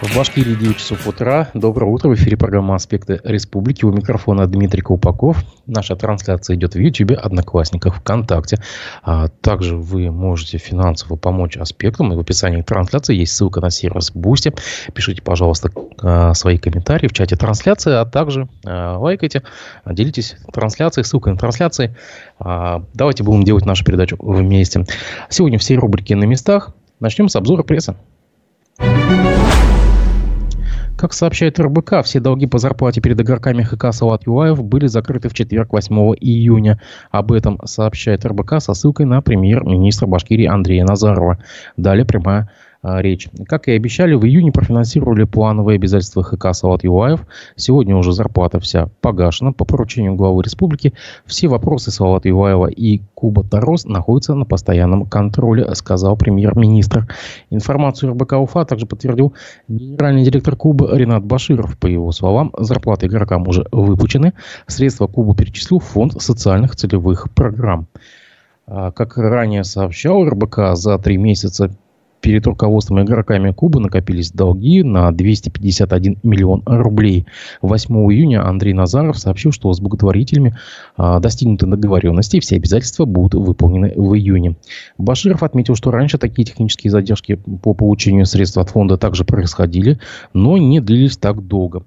В Башкирии 9 часов утра. Доброе утро. В эфире программа «Аспекты республики». У микрофона Дмитрий Колпаков. Наша трансляция идет в YouTube, Одноклассниках, ВКонтакте. А также вы можете финансово помочь аспектам. И в описании трансляции есть ссылка на сервис Boosty. Пишите, пожалуйста, а, свои комментарии в чате трансляции, а также а, лайкайте, делитесь трансляцией, ссылкой на трансляции. А, давайте будем делать нашу передачу вместе. Сегодня все рубрики на местах. Начнем с обзора прессы. Как сообщает РБК, все долги по зарплате перед игроками ХК Салат Юлаев были закрыты в четверг 8 июня. Об этом сообщает РБК со ссылкой на премьер-министра Башкирии Андрея Назарова. Далее прямая речь. Как и обещали, в июне профинансировали плановые обязательства ХК Салат Юлаев. Сегодня уже зарплата вся погашена. По поручению главы республики все вопросы Салат Юлаева и Куба Тарос находятся на постоянном контроле, сказал премьер-министр. Информацию РБК Уфа также подтвердил генеральный директор Куба Ренат Баширов. По его словам, зарплаты игрокам уже выпущены. Средства Куба перечислил в фонд социальных целевых программ. А, как ранее сообщал РБК, за три месяца перед руководством и игроками Кубы накопились долги на 251 миллион рублей. 8 июня Андрей Назаров сообщил, что с благотворителями а, достигнуты договоренности, и все обязательства будут выполнены в июне. Баширов отметил, что раньше такие технические задержки по получению средств от фонда также происходили, но не длились так долго.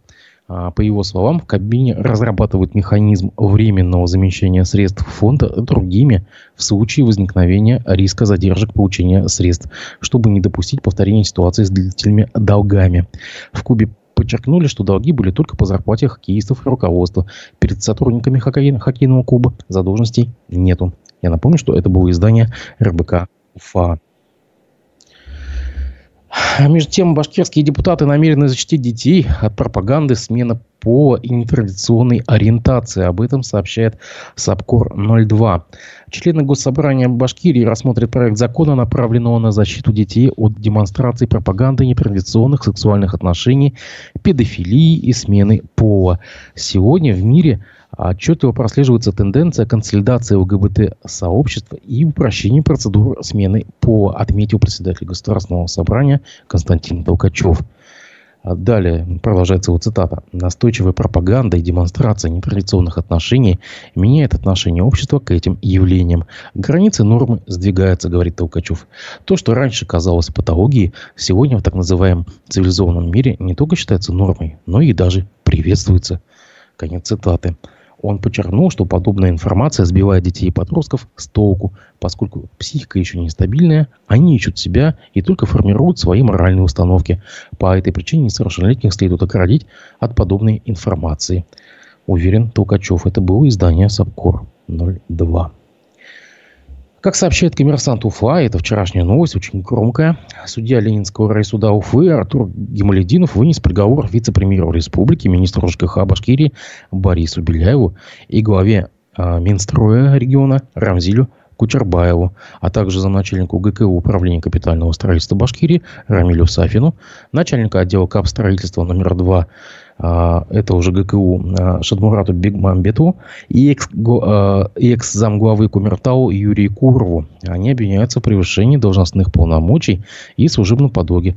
А, по его словам, в кабине разрабатывают механизм временного замещения средств фонда другими в случае возникновения риска задержек получения средств, чтобы не допустить повторения ситуации с длительными долгами. В Кубе подчеркнули, что долги были только по зарплате хоккеистов и руководства. Перед сотрудниками хоккей, хоккейного клуба задолженностей нету. Я напомню, что это было издание РБК УФА. Между тем, башкирские депутаты намерены защитить детей от пропаганды смены пола и нетрадиционной ориентации. Об этом сообщает САПКОР-02. Члены Госсобрания Башкирии рассмотрят проект закона, направленного на защиту детей от демонстрации пропаганды нетрадиционных сексуальных отношений, педофилии и смены пола. Сегодня в мире Отчетливо прослеживается тенденция консолидации ЛГБТ-сообщества и упрощения процедур смены пола, отметил председатель Государственного собрания Константин Толкачев. Далее продолжается его цитата. «Настойчивая пропаганда и демонстрация нетрадиционных отношений меняет отношение общества к этим явлениям. Границы нормы сдвигаются, говорит Толкачев. То, что раньше казалось патологией, сегодня в так называемом цивилизованном мире не только считается нормой, но и даже приветствуется». Конец цитаты. Он подчеркнул, что подобная информация сбивает детей и подростков с толку, поскольку психика еще нестабильная, они ищут себя и только формируют свои моральные установки. По этой причине несовершеннолетних следует оградить от подобной информации. Уверен Толкачев. Это было издание Сапкор 02. Как сообщает коммерсант Уфа, это вчерашняя новость, очень громкая, судья Ленинского райсуда Уфы Артур Гемалединов вынес приговор вице-премьеру республики, министру ЖКХ Башкирии Борису Беляеву и главе э, Минстроя региона Рамзилю Кучербаеву, а также замначальнику ГКУ Управления капитального строительства Башкирии Рамилю Сафину, начальника отдела капстроительства номер 2 а, это уже ГКУ а, Шадмурату Бигмамбету и экс-замглавы а, Кумертау Юрию Курову. Они обвиняются в превышении должностных полномочий и служебном подлоге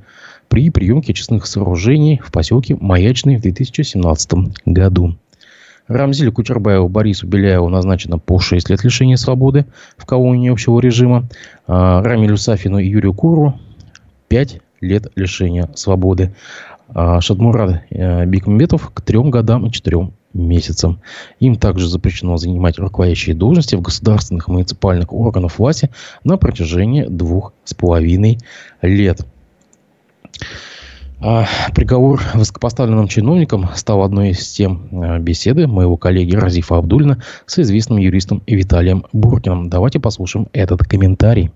при приемке честных сооружений в поселке Маячный в 2017 году. Рамзилю Кучербаеву Борису Беляеву назначено по 6 лет лишения свободы в колонии общего режима. Рамилю Сафину и Юрию Курову 5 лет лишения свободы. А Шадмурад э, Бекмамбетов к трем годам и четырем месяцам. Им также запрещено занимать руководящие должности в государственных и муниципальных органах власти на протяжении двух с половиной лет. А приговор высокопоставленным чиновникам стал одной из тем э, беседы моего коллеги Разифа Абдулина с известным юристом Виталием Буркиным. Давайте послушаем этот комментарий.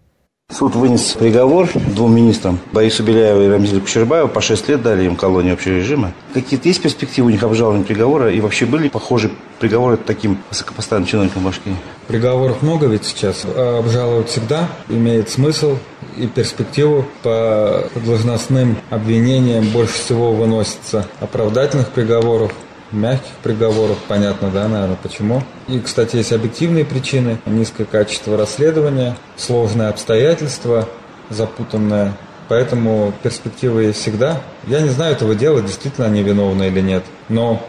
Суд вынес приговор двум министрам, Борису Беляеву и Рамзилю Кучербаеву, по 6 лет дали им колонию общего режима. Какие-то есть перспективы у них обжалования приговора? И вообще были похожие приговоры таким высокопоставленным чиновникам Башкирии? Приговоров много ведь сейчас. А обжаловать всегда имеет смысл и перспективу по должностным обвинениям больше всего выносится оправдательных приговоров мягких приговоров, понятно, да, наверное, почему. И, кстати, есть объективные причины, низкое качество расследования, сложные обстоятельства, запутанная Поэтому перспективы есть всегда. Я не знаю этого дела, действительно они виновны или нет. Но,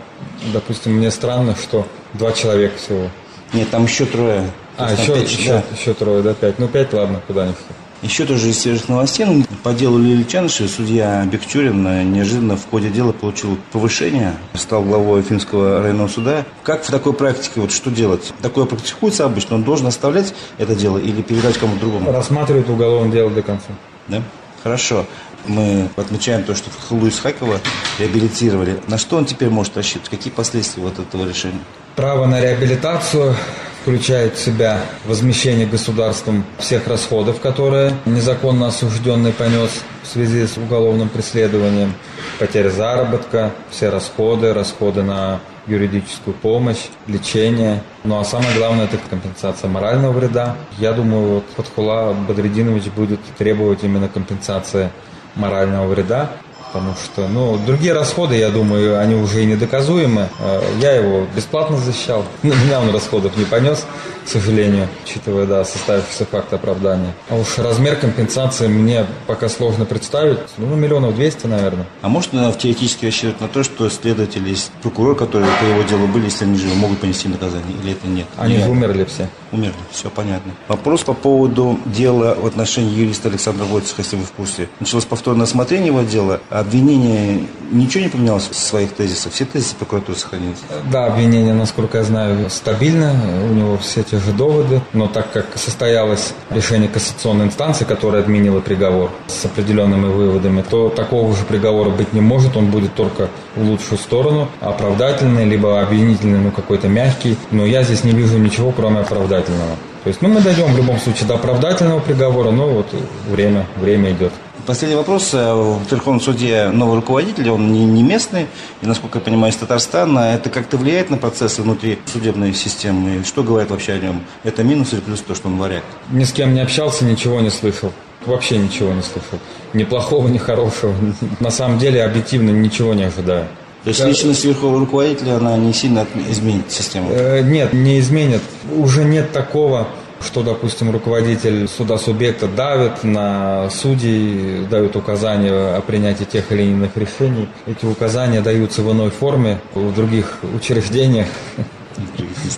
допустим, мне странно, что два человека всего. Нет, там еще трое. А, еще, 5, еще, да. еще трое, да, пять. Ну, пять, ладно, куда-нибудь. Еще тоже из свежих новостей. Ну, по делу Лили Чанышева судья Бехчурин неожиданно в ходе дела получил повышение, стал главой Финского районного суда. Как в такой практике, вот что делать? Такое практикуется обычно, он должен оставлять это дело или передать кому-то другому? Рассматривает уголовное дело до конца. Да? Хорошо. Мы отмечаем то, что Луис Хакова реабилитировали. На что он теперь может рассчитывать? Какие последствия вот этого решения? Право на реабилитацию включает в себя возмещение государством всех расходов, которые незаконно осужденный понес в связи с уголовным преследованием, потеря заработка, все расходы, расходы на юридическую помощь, лечение. Ну а самое главное это компенсация морального вреда. Я думаю, вот Фатхула Бадрединович будет требовать именно компенсации морального вреда потому что, ну, другие расходы, я думаю, они уже и недоказуемы. А я его бесплатно защищал, на меня он расходов не понес, к сожалению, учитывая, да, составившийся факт оправдания. А уж размер компенсации мне пока сложно представить, ну, миллионов двести, наверное. А можно теоретически рассчитывать на то, что следователи, прокурор, которые по его делу были, если они живы, могут понести наказание, или это нет? Они же умерли все. Умерли, все понятно. Вопрос по поводу дела в отношении юриста Александра Войцеха, если вы в курсе. Началось повторное осмотрение его дела, обвинение ничего не поменялось в своих тезисах? Все тезисы прокуратуры сохранились? Да, обвинение, насколько я знаю, стабильно. У него все те же доводы. Но так как состоялось решение кассационной инстанции, которая отменила приговор с определенными выводами, то такого же приговора быть не может. Он будет только в лучшую сторону. Оправдательный, либо обвинительный, ну какой-то мягкий. Но я здесь не вижу ничего, кроме оправдательного. То есть, ну, мы дойдем в любом случае до оправдательного приговора, но вот время, время идет. Последний вопрос. Э, в Верховном суде новый руководитель, он не, не местный, и, насколько я понимаю, из Татарстана. Это как-то влияет на процессы внутри судебной системы? Что говорят вообще о нем? Это минус или плюс то, что он варяг? Ни с кем не общался, ничего не слышал. Вообще ничего не слышал. Ни плохого, ни хорошего. На самом деле, объективно, ничего не ожидаю. То есть личность верховного руководителя, она не сильно изменит систему? Э, нет, не изменит. Уже нет такого что, допустим, руководитель суда субъекта давит на судей, дают указания о принятии тех или иных решений. Эти указания даются в иной форме в других учреждениях.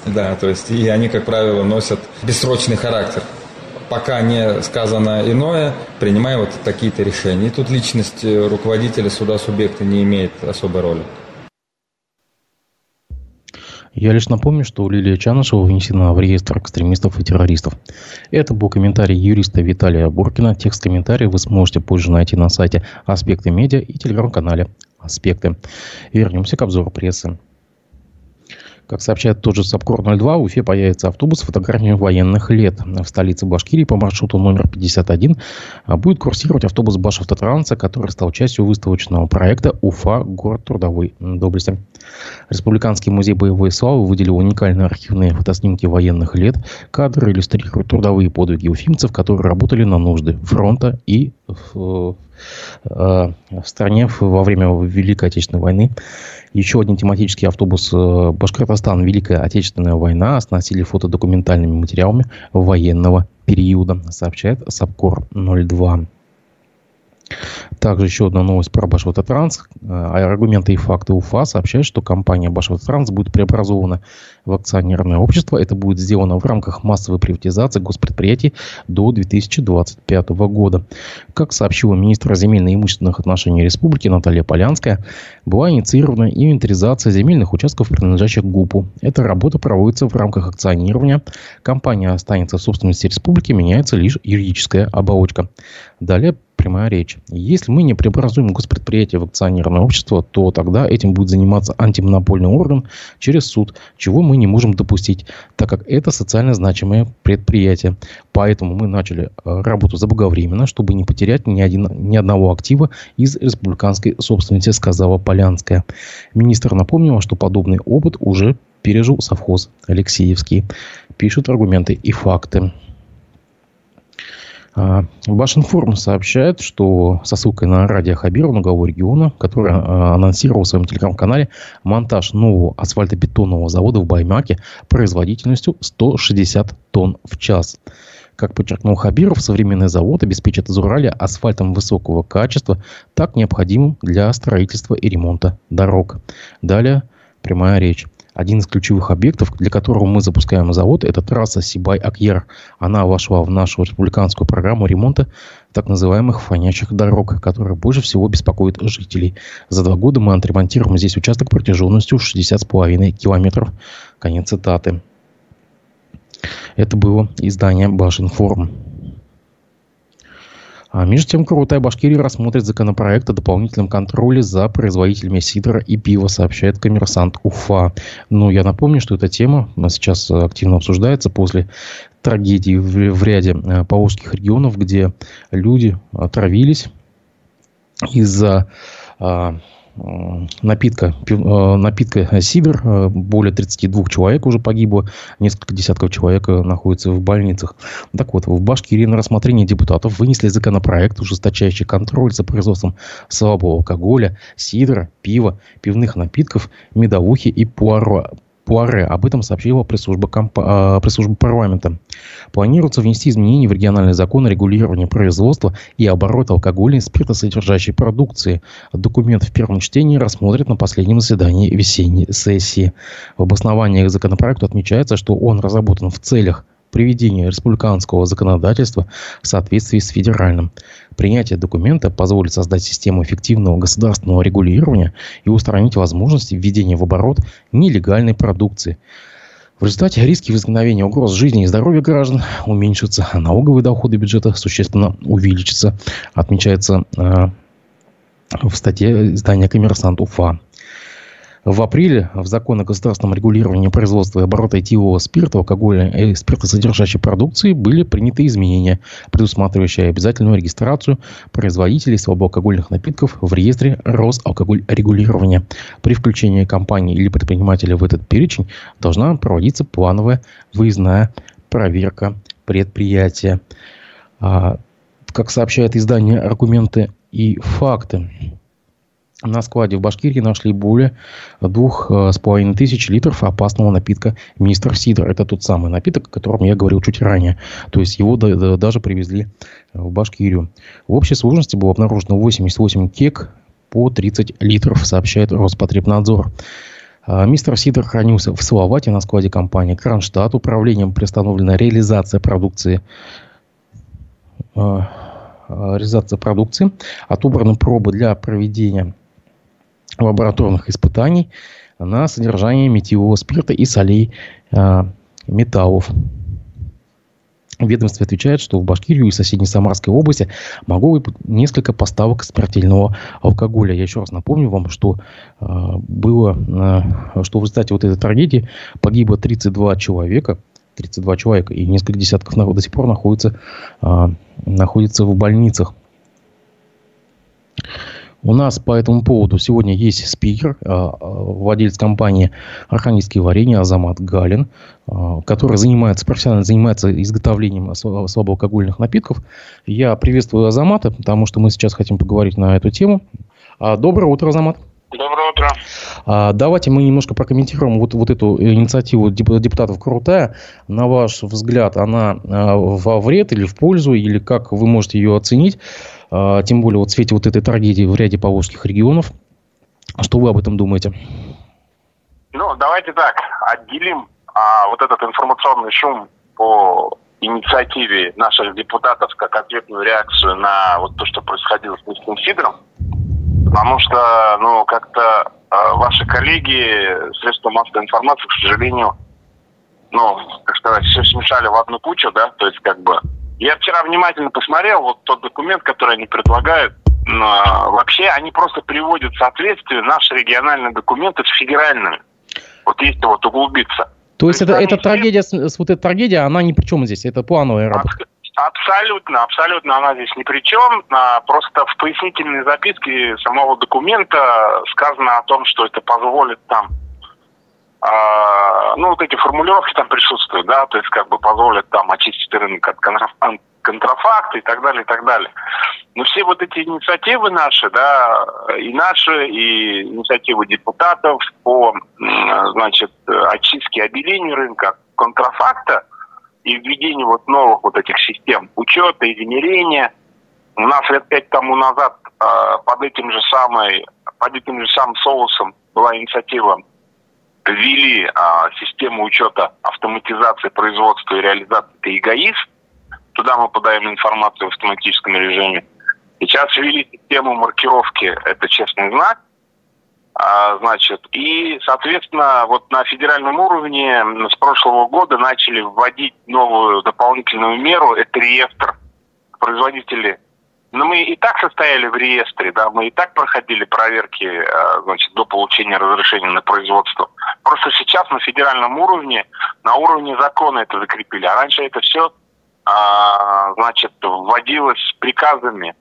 Да, то есть и они, как правило, носят бессрочный характер. Пока не сказано иное, принимаем вот такие-то решения. И тут личность руководителя суда субъекта не имеет особой роли. Я лишь напомню, что Лилия Чанышева внесена в реестр экстремистов и террористов. Это был комментарий юриста Виталия Буркина. Текст комментария вы сможете позже найти на сайте Аспекты Медиа и телеграм-канале Аспекты. Вернемся к обзору прессы. Как сообщает тот же САПКОР-02, в Уфе появится автобус с фотографиями военных лет. В столице Башкирии по маршруту номер 51 а, будет курсировать автобус Башавтотранса, который стал частью выставочного проекта «Уфа. Город трудовой доблести». Республиканский музей боевой славы выделил уникальные архивные фотоснимки военных лет. Кадры иллюстрируют трудовые подвиги уфимцев, которые работали на нужды фронта и в, э, в стране во время Великой Отечественной войны. Еще один тематический автобус э, Башкортостан Великая Отечественная война оснастили фотодокументальными материалами военного периода, сообщает Сапкор 02. Также еще одна новость про Башавтотранс. Э, аргументы и факты УФА сообщают, что компания Башавтотранс будет преобразована в акционерное общество. Это будет сделано в рамках массовой приватизации госпредприятий до 2025 года. Как сообщила министр земельно-имущественных отношений республики Наталья Полянская, была инициирована инвентаризация земельных участков, принадлежащих ГУПу. Эта работа проводится в рамках акционирования. Компания останется в собственности республики, меняется лишь юридическая оболочка. Далее прямая речь. Если мы не преобразуем госпредприятие в акционерное общество, то тогда этим будет заниматься антимонопольный орган через суд, чего мы не можем допустить, так как это социально значимое предприятие. Поэтому мы начали э, работу заблаговременно, чтобы не потерять ни, один, ни одного актива из республиканской собственности, сказала Полянская. Министр напомнила, что подобный опыт уже пережил совхоз Алексеевский. Пишут аргументы и факты. А, Башинформ сообщает, что со ссылкой на радио Хабиру, главу региона, который а, анонсировал в своем телеграм-канале монтаж нового асфальтобетонного завода в Баймаке производительностью 160 тонн в час. Как подчеркнул Хабиров, современный завод обеспечит Изурале асфальтом высокого качества, так необходимым для строительства и ремонта дорог. Далее прямая речь. Один из ключевых объектов, для которого мы запускаем завод, это трасса Сибай-Акьер. Она вошла в нашу республиканскую программу ремонта так называемых фонячих дорог, которые больше всего беспокоят жителей. За два года мы отремонтируем здесь участок протяженностью 60,5 километров. Конец цитаты. Это было издание Башинформ. А между тем, Крутая Башкирия рассмотрит законопроект о дополнительном контроле за производителями сидра и пива, сообщает коммерсант Уфа. Но я напомню, что эта тема сейчас активно обсуждается после трагедии в, в ряде э, поволжских регионов, где люди отравились из-за а, напитка, э, напитка Сибир. Э, более 32 человек уже погибло, несколько десятков человек э, находятся в больницах. Так вот, в Башкирии на рассмотрение депутатов вынесли законопроект, ужесточающий контроль за производством слабого алкоголя, сидра, пива, пивных напитков, медовухи и пуаро, Пуаре. Об этом сообщила пресс-служба, комп... А, пресс-служба парламента. Планируется внести изменения в региональный закон о регулировании производства и оборота алкогольной и спиртосодержащей продукции. Документ в первом чтении рассмотрят на последнем заседании весенней сессии. В обосновании к законопроекту отмечается, что он разработан в целях приведения республиканского законодательства в соответствии с федеральным. Принятие документа позволит создать систему эффективного государственного регулирования и устранить возможности введения в оборот нелегальной продукции. В результате риски возникновения угроз жизни и здоровья граждан уменьшатся, а налоговые доходы бюджета существенно увеличатся, отмечается э, в статье издания «Коммерсант Уфа». В апреле в закон о государственном регулировании производства и оборота этилового спирта, алкоголя и спиртосодержащей продукции были приняты изменения, предусматривающие обязательную регистрацию производителей слабоалкогольных напитков в реестре Росалкогольрегулирования. При включении компании или предпринимателя в этот перечень должна проводиться плановая выездная проверка предприятия. А, как сообщает издание «Аргументы и факты», на складе в Башкирии нашли более двух э, с половиной тысяч литров опасного напитка «Мистер Сидор». Это тот самый напиток, о котором я говорил чуть ранее. То есть его даже привезли в Башкирию. В общей сложности было обнаружено 88 кек по 30 литров, сообщает Роспотребнадзор. А, мистер Сидор хранился в Салавате на складе компании Кронштадт. Управлением приостановлена реализация продукции реализация продукции. Отобраны пробы для проведения лабораторных испытаний на содержание метилового спирта и солей э, металлов. Ведомство отвечает, что в Башкирию и соседней Самарской области могло быть несколько поставок смертельного алкоголя. Я еще раз напомню вам, что э, было, э, что в результате вот этой трагедии погибло 32 человека, 32 человека, и несколько десятков народа до сих пор находятся, э, находятся в больницах. У нас по этому поводу сегодня есть спикер, а, а, владелец компании «Архангельские варенья» Азамат Галин, а, который занимается, профессионально занимается изготовлением слабоалкогольных напитков. Я приветствую Азамата, потому что мы сейчас хотим поговорить на эту тему. Доброе утро, Азамат. Доброе утро. А, давайте мы немножко прокомментируем вот, вот эту инициативу депутатов Крутая. На ваш взгляд, она во вред или в пользу, или как вы можете ее оценить? А, тем более вот в свете вот этой трагедии в ряде поволжских регионов. Что вы об этом думаете? Ну, давайте так, отделим а, вот этот информационный шум по инициативе наших депутатов как ответную реакцию на вот то, что происходило с Низким Сидором. Потому что, ну, как-то э, ваши коллеги, средства массовой информации, к сожалению, ну, как сказать, все смешали в одну кучу, да, то есть как бы я вчера внимательно посмотрел вот тот документ, который они предлагают. Вообще они просто приводят в соответствие наши региональные документы с федеральными. Вот если вот углубиться. То есть, это, эта трагедия, с, вот эта трагедия, она ни при чем здесь, это плановая работа? Абсолютно, абсолютно она здесь ни при чем. А просто в пояснительной записке самого документа сказано о том, что это позволит там ну, вот эти формулировки там присутствуют, да, то есть как бы позволят там очистить рынок от контрафакта и так далее, и так далее. Но все вот эти инициативы наши, да, и наши, и инициативы депутатов по, значит, очистке обелению рынка контрафакта, и введение вот новых вот этих систем учета и генерения. У нас лет пять тому назад э, под этим же самой, под этим же самым соусом была инициатива ввели а, систему учета автоматизации производства и реализации это эгоиз. Туда мы подаем информацию в автоматическом режиме. Сейчас ввели систему маркировки это честный знак. А, значит, и, соответственно, вот на федеральном уровне с прошлого года начали вводить новую дополнительную меру, это реестр производителей. Но мы и так состояли в реестре, да, мы и так проходили проверки, а, значит, до получения разрешения на производство. Просто сейчас на федеральном уровне, на уровне закона это закрепили. А раньше это все, а, значит, вводилось приказами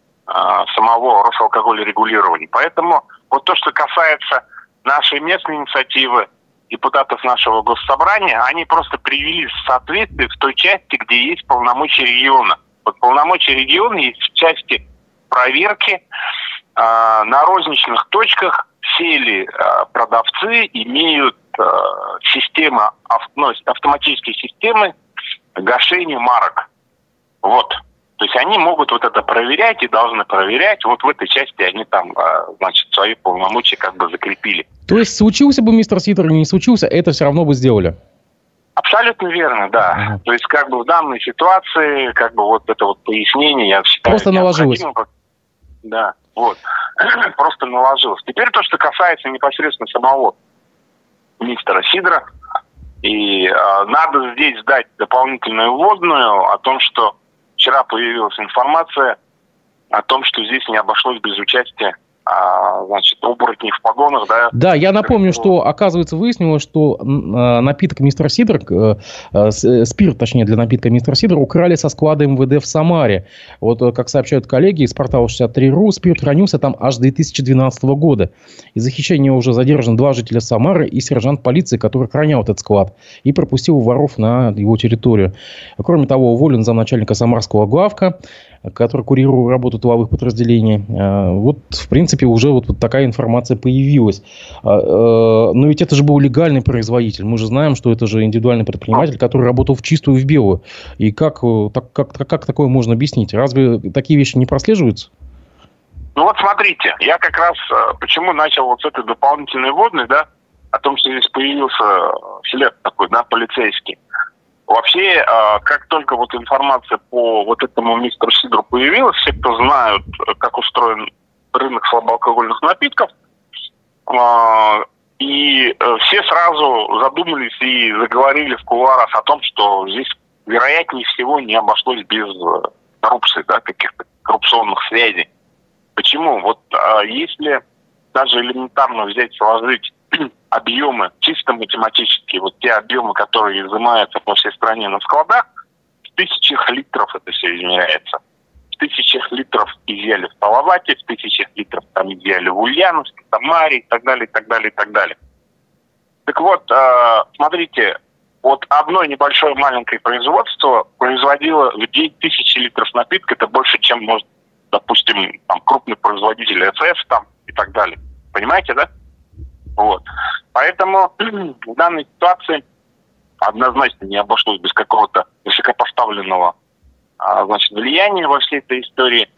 самого Росалкоголя регулирования. Поэтому вот то, что касается нашей местной инициативы, депутатов нашего госсобрания, они просто привели в соответствие в той части, где есть полномочия региона. Вот полномочия региона есть в части проверки э, на розничных точках все ли э, продавцы имеют э, система, ну, автоматические системы гашения марок. Вот. То есть они могут вот это проверять и должны проверять. Вот в этой части они там, значит, свои полномочия как бы закрепили. То есть случился бы мистер Ситер или не случился, это все равно бы сделали? Абсолютно верно, да. Ага. То есть как бы в данной ситуации, как бы вот это вот пояснение, я считаю... Просто наложилось. Да, вот. Просто наложилось. Теперь то, что касается непосредственно самого мистера Сидора, и э, надо здесь дать дополнительную вводную о том, что вчера появилась информация о том, что здесь не обошлось без участия а, значит, оборотни в погонах, да. Да, я напомню, что, оказывается, выяснилось, что а, напиток мистер Сидор, э, э, э, спирт, точнее, для напитка мистер Сидор украли со склада МВД в Самаре. Вот, как сообщают коллеги из портала 63.ru, спирт хранился там аж 2012 года. Из-за хищения уже задержан два жителя Самары и сержант полиции, который охранял этот склад и пропустил воров на его территорию. Кроме того, уволен замначальника самарского главка который курирует работу тыловых подразделений. А, вот, в принципе, уже вот, такая информация появилась. А, э, но ведь это же был легальный производитель. Мы же знаем, что это же индивидуальный предприниматель, который работал в чистую и в белую. И как, э, так, как, как такое можно объяснить? Разве такие вещи не прослеживаются? Ну вот смотрите, я как раз э, почему начал вот с этой дополнительной водной, да, о том, что здесь появился след такой, да, полицейский. Вообще, а, как только вот информация по вот этому мистеру Сидору появилась, все, кто знают, как устроен рынок слабоалкогольных напитков, а, и э, все сразу задумались и заговорили в кулуарах о том, что здесь вероятнее всего не обошлось без э, коррупции, да, каких-то коррупционных связей. Почему? Вот а, если даже элементарно взять, сложить объемы, чисто математически, вот те объемы, которые изымаются по всей стране на складах, в тысячах литров это все измеряется. В тысячах литров изъяли в Палавате, в тысячах литров там изъяли в Ульяновске, Самаре и так далее, и так далее, и так далее. Так вот, э, смотрите, вот одно небольшое маленькое производство производило в день тысячи литров напитка, это больше, чем может, допустим, там, крупный производитель СС там и так далее. Понимаете, да? Вот. Поэтому в данной ситуации однозначно не обошлось без какого-то высокопоставленного а, значит, влияния во всей этой истории.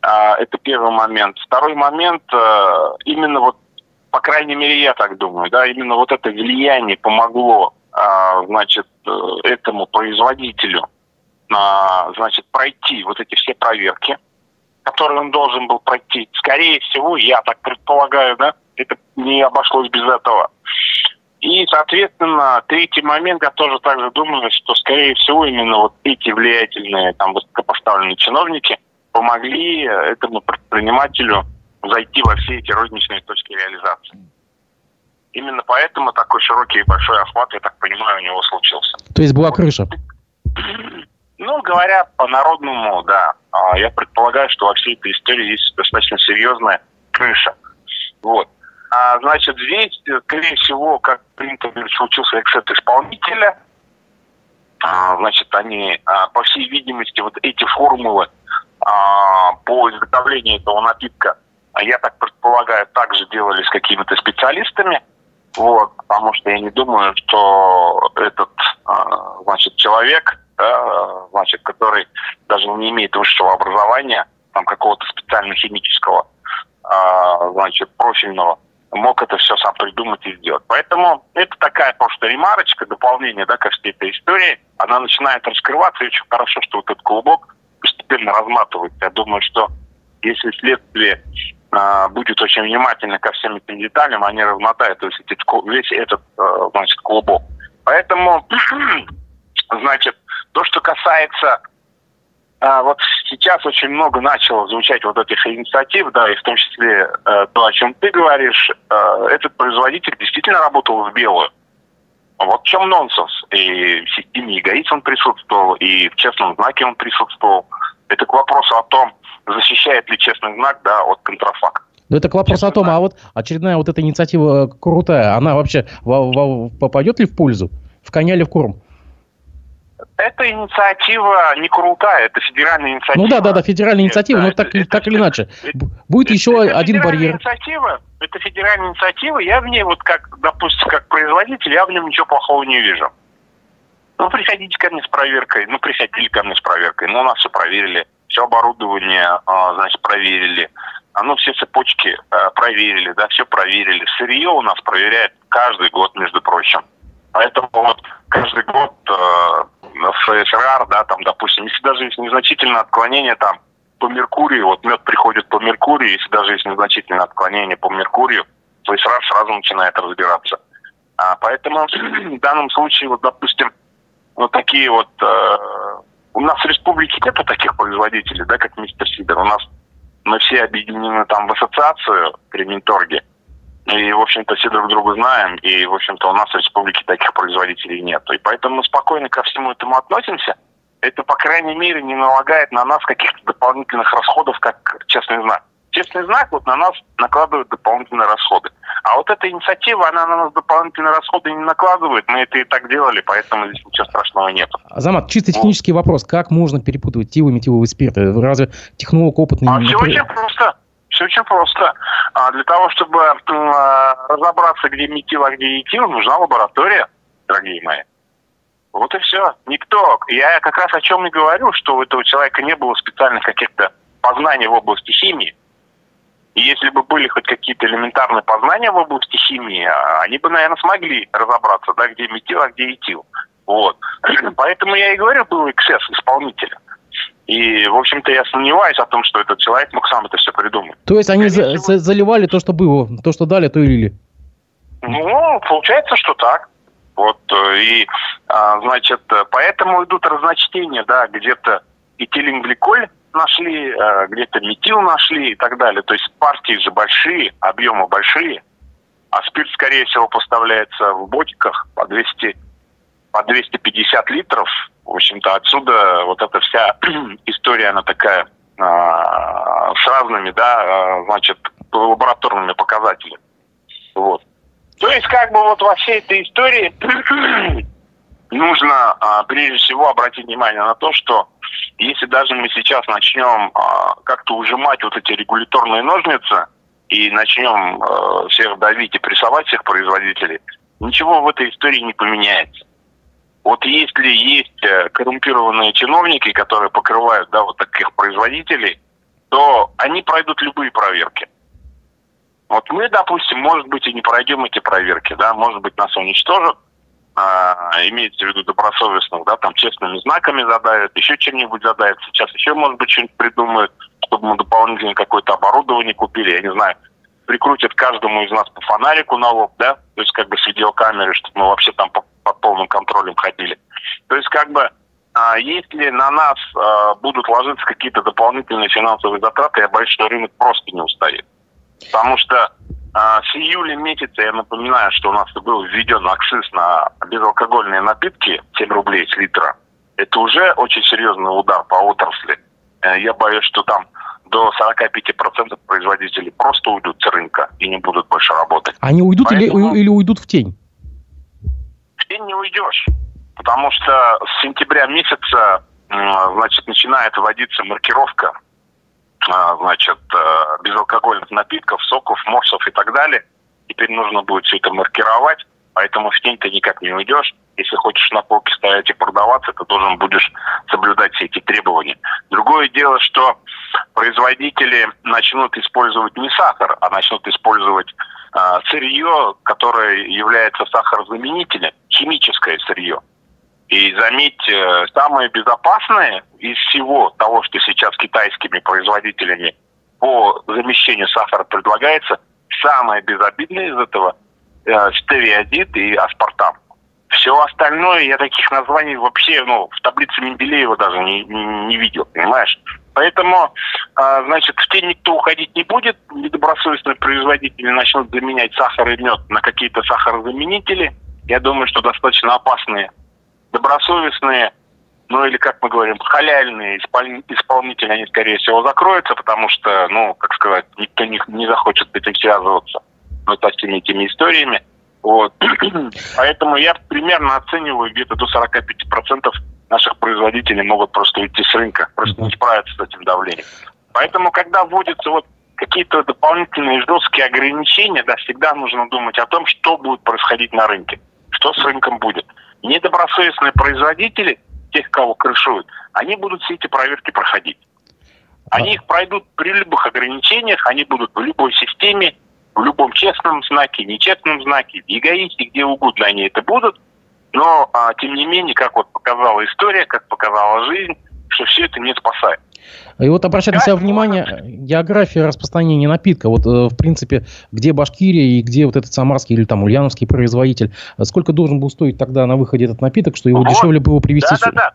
А, это первый момент. Второй момент, а, именно вот, по крайней мере, я так думаю, да, именно вот это влияние помогло, значит, э, этому производителю, значит, пройти вот эти все проверки, которые он должен был пройти. Скорее всего, я так предполагаю, да, это не обошлось без этого. И, соответственно, третий момент, я тоже также думаю, что, скорее всего, именно вот эти влиятельные, там, высокопоставленные чиновники помогли этому предпринимателю зайти во все эти розничные точки реализации. Именно поэтому такой широкий и большой охват, я так понимаю, у него случился. То есть была крыша? Ну, говоря по-народному, да. А, я предполагаю, что во всей этой истории есть достаточно серьезная крыша. Вот. А, значит, здесь, скорее всего, как принято говорить, случился эксцесс исполнителя. А, значит, они, а, по всей видимости, вот эти формулы а, по изготовлению этого напитка, я так предполагаю, также делали с какими-то специалистами. Вот, потому что я не думаю, что этот, а, значит, человек да, значит, который даже не имеет высшего образования, там какого-то специально химического, а, значит, профильного, мог это все сам придумать и сделать. Поэтому это такая просто ремарочка, дополнение да, ко всей этой истории. Она начинает раскрываться, и очень хорошо, что вот этот клубок постепенно разматывается. Я думаю, что если следствие э, будет очень внимательно ко всем этим деталям, они размотают весь этот, весь этот э, значит, клубок. Поэтому, значит, то, что касается а, вот сейчас очень много начало звучать вот этих инициатив, да, и в том числе э, то, о чем ты говоришь, э, этот производитель действительно работал в белую. Вот в чем нонсенс. И в системе эгоист он присутствовал, и в честном знаке он присутствовал. Это к вопросу о том, защищает ли честный знак да, от контрафакта. Но это к вопросу Честно о том, знак. а вот очередная вот эта инициатива крутая, она вообще попадет ли в пользу? В коня или в корм? Эта инициатива не крутая, это федеральная инициатива. Ну да, да, да, федеральная инициатива, это, но так, это, так или иначе. Это, будет это, еще это один барьер. Инициатива, это федеральная инициатива, я в ней, вот как, допустим, как производитель, я в нем ничего плохого не вижу. Ну, приходите ко мне с проверкой. Ну, приходили ко мне с проверкой. Ну, у нас все проверили. Все оборудование, а, значит, проверили. Ну, все цепочки а, проверили, да, все проверили. Сырье у нас проверяют каждый год, между прочим. Поэтому вот каждый год э, ФСР, да, там, допустим, если даже есть незначительное отклонение там по Меркурию, вот мед приходит по Меркурию, если даже есть незначительное отклонение по Меркурию, то ФСР сразу начинает разбираться. А, поэтому в данном случае, вот, допустим, вот такие вот... Э, у нас в республике нет таких производителей, да, как мистер Сидор. У нас мы все объединены там в ассоциацию при Минторге. И, в общем-то, все друг друга знаем, и, в общем-то, у нас в республике таких производителей нет. И поэтому мы спокойно ко всему этому относимся. Это, по крайней мере, не налагает на нас каких-то дополнительных расходов, как честный знак. Честный знак вот на нас накладывает дополнительные расходы. А вот эта инициатива, она на нас дополнительные расходы не накладывает. Мы это и так делали, поэтому здесь ничего страшного нет. Азамат, чисто технический вот. вопрос. Как можно перепутывать тивы и метиловые спирты? Разве технолог опытный... А все очень просто. Все очень просто. А для того, чтобы а, разобраться, где метил, а где этил, нужна лаборатория, дорогие мои. Вот и все. Никто. Я как раз о чем и говорю, что у этого человека не было специальных каких-то познаний в области химии. И если бы были хоть какие-то элементарные познания в области химии, а, они бы, наверное, смогли разобраться, да, где метил, а где этил. Вот. Поэтому я и говорю, был эксцесс исполнителя. И, в общем-то, я сомневаюсь о том, что этот человек мог сам это все придумать. То есть они за, за, заливали то, что было, то, что дали, то и лили? Ну, получается, что так. Вот, э, и, а, значит, поэтому идут разночтения, да, где-то этиленгликоль нашли, э, где-то метил нашли и так далее. То есть партии же большие, объемы большие, а спирт, скорее всего, поставляется в ботиках по 200, по 250 литров, в общем-то, отсюда вот эта вся история, она такая а, с разными, да, а, значит, лабораторными показателями. Вот. То есть, как бы вот во всей этой истории нужно а, прежде всего обратить внимание на то, что если даже мы сейчас начнем а, как-то ужимать вот эти регуляторные ножницы и начнем а, всех давить и прессовать всех производителей, ничего в этой истории не поменяется. Вот если есть э, коррумпированные чиновники, которые покрывают да, вот таких производителей, то они пройдут любые проверки. Вот мы, допустим, может быть, и не пройдем эти проверки, да, может быть, нас уничтожат, а, имеется в виду добросовестных, да, там честными знаками задают, еще чем-нибудь задают. Сейчас еще, может быть, что-нибудь придумают, чтобы мы дополнительно какое-то оборудование купили, я не знаю, прикрутят каждому из нас по фонарику на лоб, да, то есть как бы с видеокамеры, чтобы мы вообще там под полным контролем ходили. То есть как бы а, если на нас а, будут ложиться какие-то дополнительные финансовые затраты, я боюсь, что рынок просто не устоит. Потому что а, с июля месяца, я напоминаю, что у нас был введен акциз на безалкогольные напитки 7 рублей с литра. Это уже очень серьезный удар по отрасли. Э, я боюсь, что там до 45% производителей просто уйдут с рынка и не будут больше работать. Они уйдут Поэтому... или, или уйдут в тень? День не уйдешь. Потому что с сентября месяца, значит, начинает вводиться маркировка, а, значит, э, безалкогольных напитков, соков, морсов и так далее. Теперь нужно будет все это маркировать, поэтому в тень ты никак не уйдешь. Если хочешь на полке стоять и продаваться, ты должен будешь соблюдать все эти требования. Другое дело, что производители начнут использовать не сахар, а начнут использовать сырье, которое является сахарозаменителем, химическое сырье. И заметьте, э, самое безопасное из всего того, что сейчас китайскими производителями по замещению сахара предлагается, самое безобидное из этого э, стевиадит и аспартам. Все остальное, я таких названий вообще, ну, в таблице Менделеева даже не, не, не видел, понимаешь? Поэтому, э, значит, в тень никто уходить не будет, недобросовестные производители начнут заменять сахар и мед на какие-то сахарозаменители. Я думаю, что достаточно опасные. Добросовестные ну или, как мы говорим, халяльные исполнители, они, скорее всего, закроются, потому что, ну, как сказать, никто не, не захочет с этим связываться, ну, со всеми этими историями. Вот. Поэтому я примерно оцениваю где-то до 45% наших производителей могут просто уйти с рынка, просто не справиться с этим давлением. Поэтому, когда вводятся вот какие-то дополнительные жесткие ограничения, да, всегда нужно думать о том, что будет происходить на рынке, что с рынком будет. Недобросовестные производители – тех, кого крышуют, они будут все эти проверки проходить. Они их пройдут при любых ограничениях, они будут в любой системе, в любом честном знаке, нечестном знаке, в эгоисте, где угодно они это будут. Но, а, тем не менее, как вот показала история, как показала жизнь, что все это не спасает. И вот обращать на себя внимание, география распространения напитка. Вот, э, в принципе, где Башкирия и где вот этот самарский или там ульяновский производитель. Сколько должен был стоить тогда на выходе этот напиток, что его вот. дешевле было привезти да, Да, да.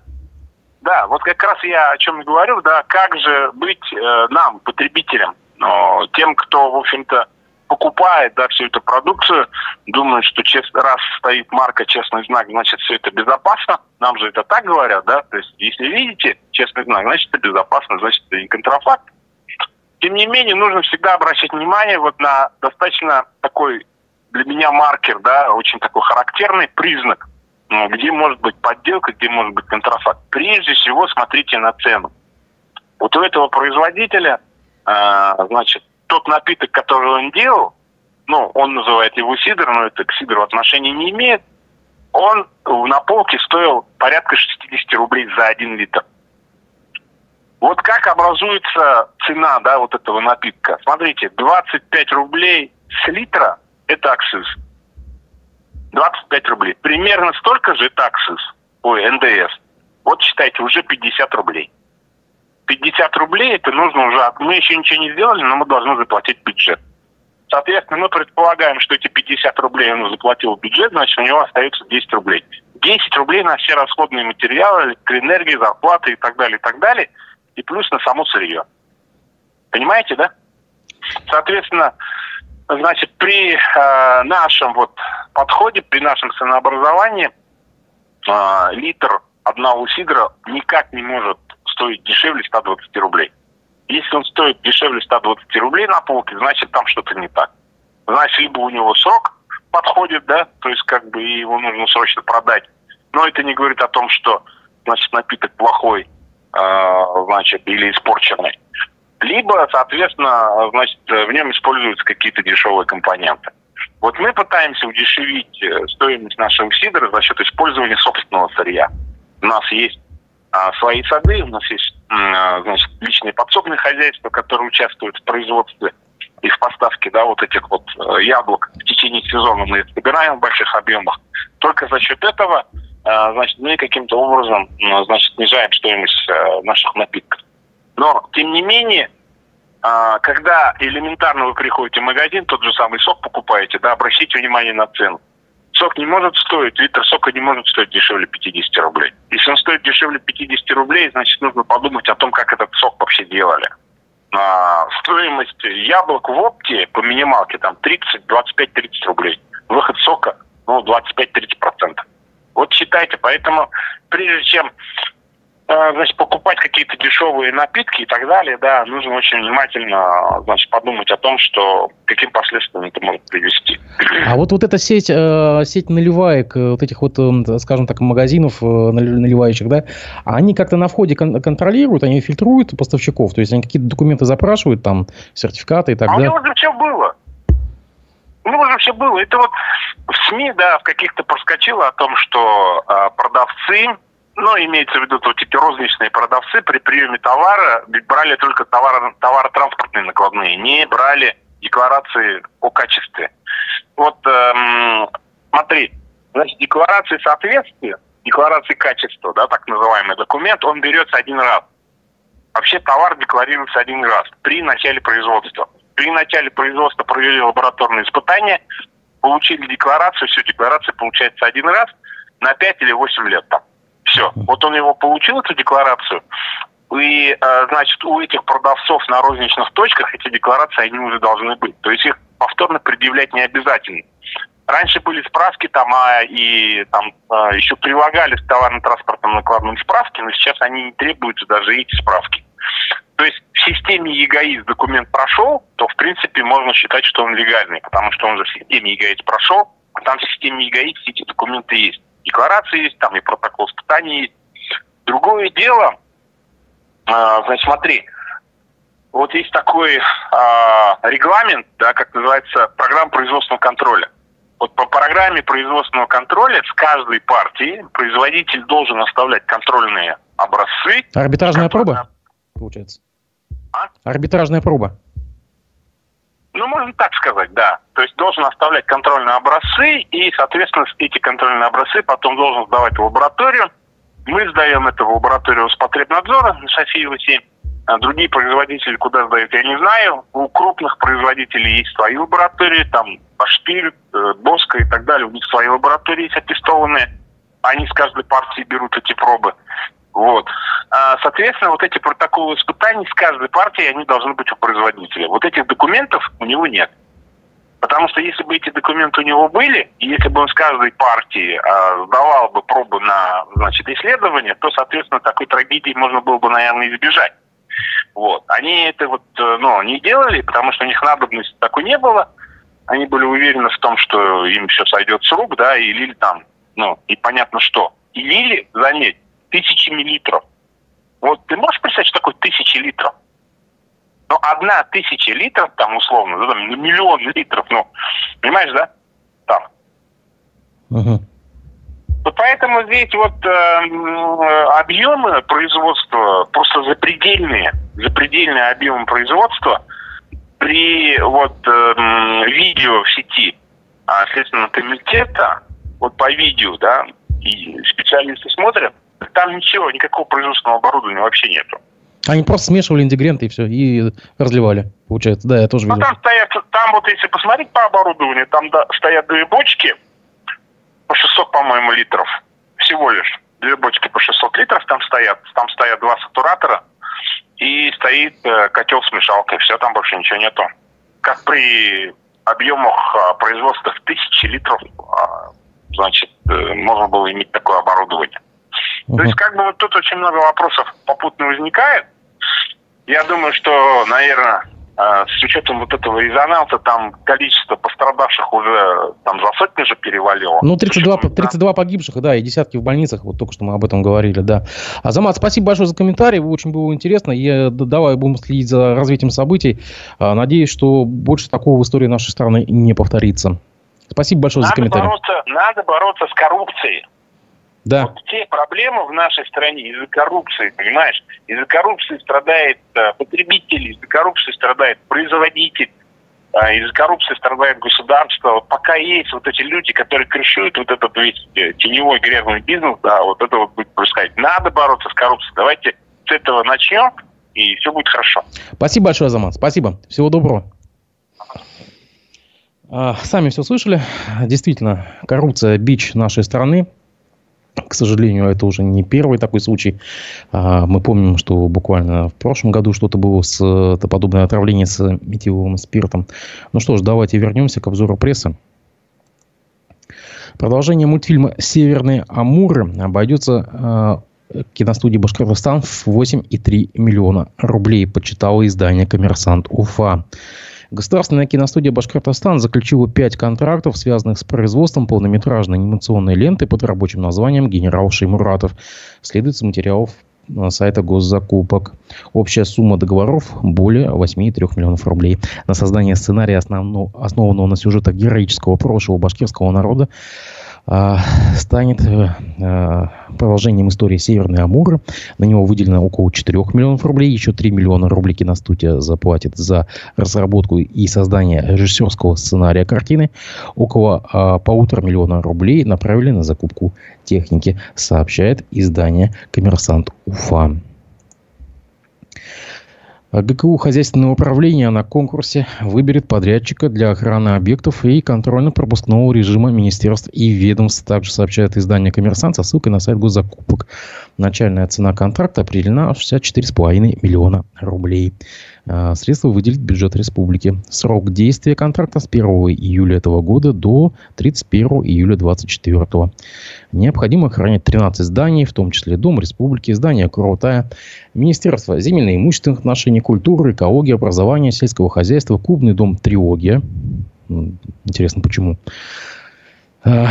Да, вот как раз я о чем и говорю, да, как же быть э, нам, потребителям, но тем, кто, в общем-то, покупает да, всю эту продукцию, думает, что чест, раз стоит марка «Честный знак», значит, все это безопасно. Нам же это так говорят, да? То есть, если видите «Честный знак», значит, это безопасно, значит, это не контрафакт. Тем не менее, нужно всегда обращать внимание вот на достаточно такой для меня маркер, да, очень такой характерный признак, ну, где может быть подделка, где может быть контрафакт. Прежде всего, смотрите на цену. Вот у этого производителя, э, значит, тот напиток, который он делал, ну, он называет его сидр, но это к сидру отношения не имеет, он на полке стоил порядка 60 рублей за один литр. Вот как образуется цена да, вот этого напитка? Смотрите, 25 рублей с литра – это акциз. 25 рублей. Примерно столько же это акциз. Ой, НДС. Вот считайте, уже 50 рублей. 50 рублей, это нужно уже... Мы еще ничего не сделали, но мы должны заплатить бюджет. Соответственно, мы предполагаем, что эти 50 рублей он заплатил в бюджет, значит, у него остается 10 рублей. 10 рублей на все расходные материалы, электроэнергия, зарплаты и так далее, и так далее, и плюс на само сырье. Понимаете, да? Соответственно, значит, при э, нашем вот подходе, при нашем ценообразовании э, литр одного сидра никак не может стоит дешевле 120 рублей. Если он стоит дешевле 120 рублей на полке, значит там что-то не так. Значит, либо у него срок подходит, да, то есть как бы его нужно срочно продать. Но это не говорит о том, что значит напиток плохой, э, значит, или испорченный. Либо, соответственно, значит, в нем используются какие-то дешевые компоненты. Вот мы пытаемся удешевить э, стоимость нашего сидра за счет использования собственного сырья. У нас есть свои сады, у нас есть а, значит, личные подсобные хозяйства, которые участвуют в производстве и в поставке да, вот этих вот э, яблок в течение сезона мы их собираем в больших объемах. Только за счет этого а, значит, мы каким-то образом значит, снижаем стоимость э, наших напитков. Но, тем не менее, когда элементарно вы приходите в магазин, тот же самый сок покупаете, да, обращайте внимание на цену. Сок не может стоить, литр сока не может стоить дешевле 50 рублей. Если он стоит дешевле 50 рублей, значит, нужно подумать о том, как этот сок вообще делали. А, стоимость яблок в опте по минималке там 30, 25-30 рублей. Выход сока, ну, 25-30%. Вот считайте, поэтому прежде чем значит, покупать какие-то дешевые напитки и так далее, да, нужно очень внимательно, значит, подумать о том, что каким последствиям это может привести. А вот, вот эта сеть, э, сеть наливаек, э, вот этих вот, скажем так, магазинов наливающих, да, они как-то на входе кон- контролируют, они фильтруют поставщиков, то есть они какие-то документы запрашивают, там, сертификаты и так далее. А у него же все было. У него же все было. Это вот СМИ, да, в каких-то проскочило о том, что э, продавцы, ну, имеется в виду вот эти розничные продавцы при приеме товара брали только товары, товаротранспортные накладные, не брали декларации о качестве. Вот эм, смотри, значит, декларации соответствия, декларации качества, да, так называемый документ, он берется один раз. Вообще товар декларируется один раз при начале производства. При начале производства провели лабораторные испытания, получили декларацию, все, декларация получается один раз на 5 или 8 лет там. Все. Вот он его получил, эту декларацию, и, э, значит, у этих продавцов на розничных точках эти декларации, они уже должны быть. То есть их повторно предъявлять не обязательно. Раньше были справки там, а, и там а, еще прилагались к товарно-транспортным накладным справки, но сейчас они не требуются даже эти справки. То есть в системе ЕГАИС документ прошел, то в принципе можно считать, что он легальный, потому что он же в системе ЕГАИС прошел, а там в системе ЕГАИС все эти документы есть. Декларации есть, там и протокол испытаний есть. Другое дело, э, значит, смотри, вот есть такой э, регламент, да, как называется, программа производственного контроля. Вот по программе производственного контроля с каждой партии производитель должен оставлять контрольные образцы. Арбитражная проба, получается? А? Арбитражная проба. Ну, можно так сказать, да. То есть должен оставлять контрольные образцы, и, соответственно, эти контрольные образцы потом должен сдавать в лабораторию. Мы сдаем это в лабораторию Роспотребнадзора на Софиева 7. А другие производители куда сдают, я не знаю. У крупных производителей есть свои лаборатории, там Башпиль, э, Боска и так далее. У них свои лаборатории есть аттестованные. Они с каждой партии берут эти пробы. Вот. А, соответственно, вот эти протоколы испытаний с каждой партией, они должны быть у производителя. Вот этих документов у него нет. Потому что если бы эти документы у него были, и если бы он с каждой партии а, сдавал бы пробы на значит, исследование, то, соответственно, такой трагедии можно было бы, наверное, избежать. Вот. Они это вот, э, ну, не делали, потому что у них надобности такой не было. Они были уверены в том, что им все сойдет с рук, да, и лили там, ну, и понятно что. И лили, заметь, тысячами литров. Вот ты можешь представить, что такое тысячи литров? Ну, одна тысяча литров, там, условно, да, там, миллион литров, ну, понимаешь, да? Там. Uh-huh. Вот поэтому здесь вот э, объемы производства просто запредельные, запредельные объемы производства при вот э, видео в сети а, Следственного комитета, вот по видео, да, и специалисты смотрят, там ничего, никакого производственного оборудования вообще нету. Они просто смешивали ингредиенты и все, и разливали, получается. Да, я тоже ну, видел. там стоят, там вот если посмотреть по оборудованию, там да, стоят две бочки по 600, по-моему, литров. Всего лишь. Две бочки по 600 литров там стоят. Там стоят два сатуратора и стоит э, котел с мешалкой. Все, там больше ничего нету. Как при объемах э, производства в тысячи литров, э, значит, э, можно было иметь такое оборудование. То есть, как бы вот тут очень много вопросов попутно возникает. Я думаю, что, наверное, а, с учетом вот этого резонанса, там количество пострадавших уже там за сотни же перевалило. Ну, 32, 32 погибших, да, и десятки в больницах, вот только что мы об этом говорили, да. Азамат, спасибо большое за комментарий, очень было интересно. Я, давай будем следить за развитием событий. А, надеюсь, что больше такого в истории нашей страны не повторится. Спасибо большое надо за комментарий. Бороться, надо бороться с коррупцией. Да. Вот те проблемы в нашей стране из-за коррупции, понимаешь? Из-за коррупции страдает э, потребитель, из-за коррупции страдает производитель, э, из-за коррупции страдает государство. Вот пока есть вот эти люди, которые крышуют вот этот весь э, теневой грязный бизнес, да, вот это вот будет происходить. Надо бороться с коррупцией. Давайте с этого начнем, и все будет хорошо. Спасибо большое, Замат. Спасибо. Всего доброго. А, сами все слышали. Действительно, коррупция – бич нашей страны. К сожалению, это уже не первый такой случай. А, мы помним, что буквально в прошлом году что-то было с это подобное отравление с метиловым спиртом. Ну что ж, давайте вернемся к обзору прессы. Продолжение мультфильма «Северные Амуры» обойдется а, киностудии «Башкортостан» в 8,3 миллиона рублей, почитало издание «Коммерсант Уфа». Государственная киностудия «Башкортостан» заключила пять контрактов, связанных с производством полнометражной анимационной ленты под рабочим названием «Генерал Шеймуратов». Следует с материалов сайта госзакупок. Общая сумма договоров более 8,3 миллионов рублей. На создание сценария, основанного на сюжетах героического прошлого башкирского народа, станет э, э, продолжением истории Северной Амуры. На него выделено около 4 миллионов рублей. Еще 3 миллиона рублей киностудия заплатит за разработку и создание режиссерского сценария картины. Около а, полутора миллиона рублей направили на закупку техники, сообщает издание «Коммерсант Уфа». А ГКУ «Хозяйственное управление» на конкурсе выберет подрядчика для охраны объектов и контрольно-пропускного режима министерств и ведомств. Также сообщает издание «Коммерсант» со ссылкой на сайт госзакупок. Начальная цена контракта определена в 64,5 миллиона рублей. А, средства выделит бюджет республики. Срок действия контракта с 1 июля этого года до 31 июля 2024. Необходимо охранять 13 зданий, в том числе Дом республики, здание Крутая, Министерство земельно-имущественных отношений, культуры, экологии, образования, сельского хозяйства, клубный дом Триогия. Интересно, почему? А,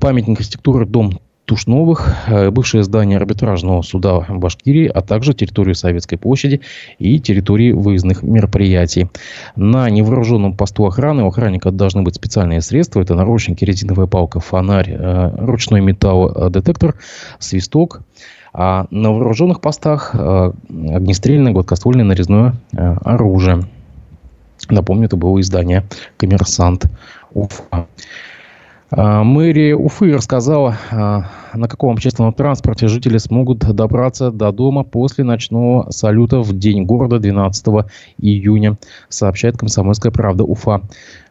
памятник архитектуры дом Тушновых, э, бывшее здание арбитражного суда Башкирии, а также территорию Советской площади и территории выездных мероприятий. На невооруженном посту охраны у охранника должны быть специальные средства. Это наручники, резиновая палка, фонарь, э, ручной металлодетектор, свисток. А на вооруженных постах э, огнестрельное, гладкоствольное нарезное оружие. Напомню, это было издание «Коммерсант Уфа». А, мэрия Уфы рассказала, а, на каком общественном транспорте жители смогут добраться до дома после ночного салюта в День города 12 июня, сообщает «Комсомольская правда Уфа».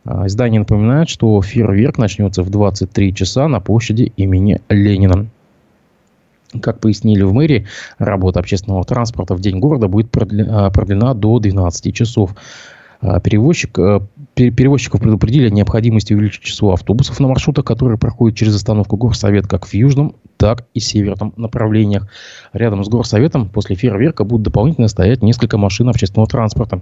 А, издание напоминает, что фейерверк начнется в 23 часа на площади имени Ленина. Как пояснили в мэрии, работа общественного транспорта в День города будет продлена до 12 часов. Перевозчик, перевозчиков предупредили о необходимости увеличить число автобусов на маршрутах, которые проходят через остановку Горсовет как в южном, так и северном направлениях. Рядом с Горсоветом после фейерверка будут дополнительно стоять несколько машин общественного транспорта.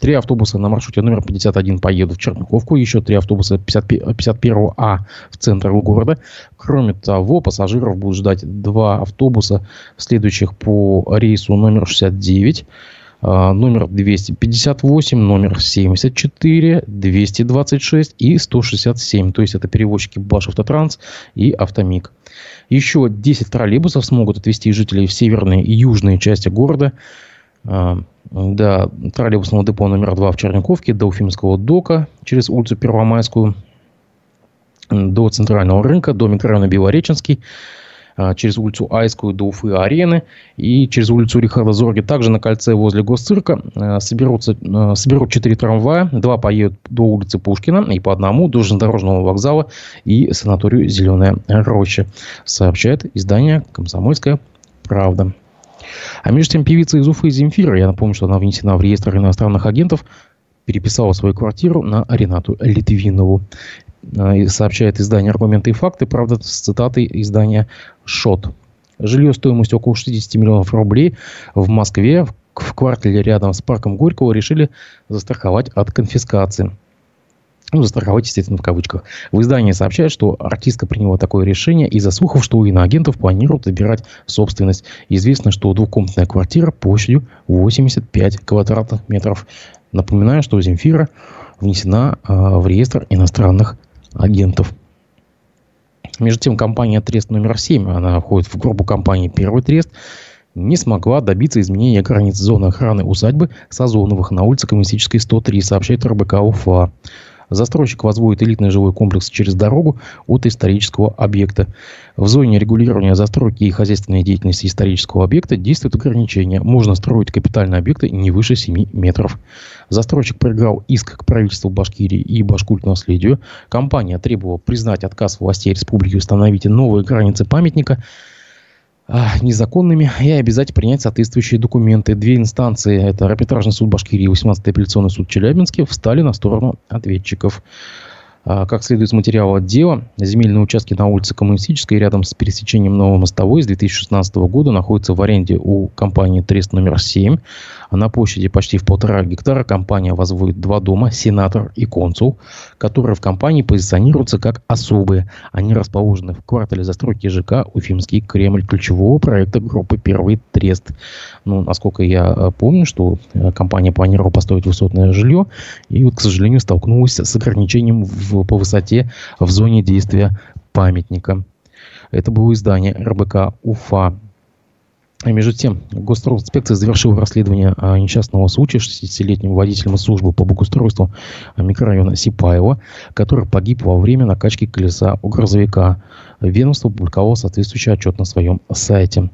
Три автобуса на маршруте номер 51 поедут в Черниковку, еще три автобуса 51А в центр города. Кроме того, пассажиров будут ждать два автобуса, следующих по рейсу номер 69 а, номер 258, номер 74, 226 и 167. То есть это перевозчики Башавтотранс и Автомик. Еще 10 троллейбусов смогут отвезти жителей в северные и южные части города. А, до троллейбусного депо номер 2 в Черниковке, до Уфимского дока через улицу Первомайскую, до центрального рынка, до микрорайона Белореченский, а, через улицу Айскую до Уфы-арены и через улицу Рихарда Зорги. Также на кольце возле госцирка а, соберутся, а, соберут четыре трамвая. Два поедут до улицы Пушкина и по одному до железнодорожного вокзала и санаторию «Зеленая роща», сообщает издание «Комсомольская правда». А между тем певица из Уфы Земфира, я напомню, что она внесена в реестр иностранных агентов, переписала свою квартиру на Ренату Литвинову. Э, сообщает издание «Аргументы и факты», правда, с цитатой издания «Шот». Жилье стоимостью около 60 миллионов рублей в Москве в квартале рядом с парком Горького решили застраховать от конфискации. Ну, застраховать, естественно, в кавычках. В издании сообщают, что артистка приняла такое решение из-за слухов, что у иноагентов планируют забирать собственность. Известно, что двухкомнатная квартира площадью 85 квадратных метров. Напоминаю, что Земфира внесена э, в реестр иностранных агентов. Между тем, компания Трест номер 7, она входит в группу компании Первый Трест, не смогла добиться изменения границ зоны охраны усадьбы Сазоновых на улице Коммунистической 103, сообщает РБК УФА. Застройщик возводит элитный жилой комплекс через дорогу от исторического объекта. В зоне регулирования застройки и хозяйственной деятельности исторического объекта действуют ограничения. Можно строить капитальные объекты не выше 7 метров. Застройщик проиграл иск к правительству Башкирии и Башкульт наследию. Компания требовала признать отказ властей республики установить новые границы памятника – незаконными и обязать принять соответствующие документы. Две инстанции, это арбитражный суд Башкирии и 18-й апелляционный суд Челябинске, встали на сторону ответчиков. А, как следует из материала дела, земельные участки на улице Коммунистической рядом с пересечением Новой Мостовой с 2016 года находятся в аренде у компании Трест номер 7. А на площади почти в полтора гектара компания возводит два дома, сенатор и консул, которые в компании позиционируются как особые. Они расположены в квартале застройки ЖК Уфимский Кремль ключевого проекта группы «Первый Трест». Ну, насколько я э, помню, что э, компания планировала построить высотное жилье и, вот, к сожалению, столкнулась с ограничением в, по высоте в зоне действия памятника. Это было издание РБК «Уфа». А между тем, Госинспекция завершила расследование а, несчастного случая 60-летним водителем службы по благоустройству микрорайона Сипаева, который погиб во время накачки колеса у грузовика. Ведомство публиковало соответствующий отчет на своем сайте.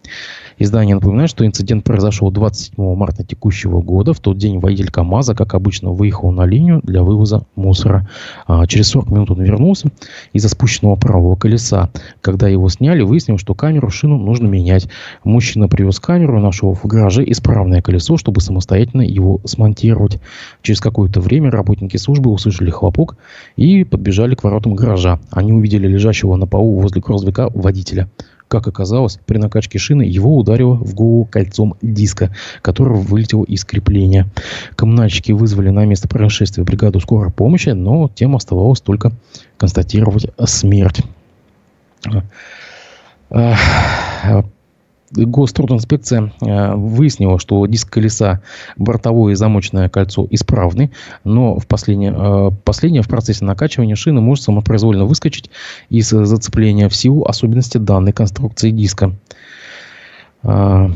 Издание напоминает, что инцидент произошел 27 марта текущего года. В тот день водитель КАМАЗа, как обычно, выехал на линию для вывоза мусора. А через 40 минут он вернулся из-за спущенного правого колеса. Когда его сняли, выяснилось, что камеру шину нужно менять. Мужчина привез камеру, нашел в гараже исправное колесо, чтобы самостоятельно его смонтировать. Через какое-то время работники службы услышали хлопок и подбежали к воротам гаража. Они увидели лежащего на полу возле возле водителя. Как оказалось, при накачке шины его ударило в голову кольцом диска, который вылетел из крепления. Коммунальщики вызвали на место происшествия бригаду скорой помощи, но тем оставалось только констатировать смерть. Гострудинспекция э, выяснила, что диск колеса, бортовое и замочное кольцо исправны, но в последнее, э, последнее в процессе накачивания шины может самопроизвольно выскочить из зацепления в силу особенности данной конструкции диска. А,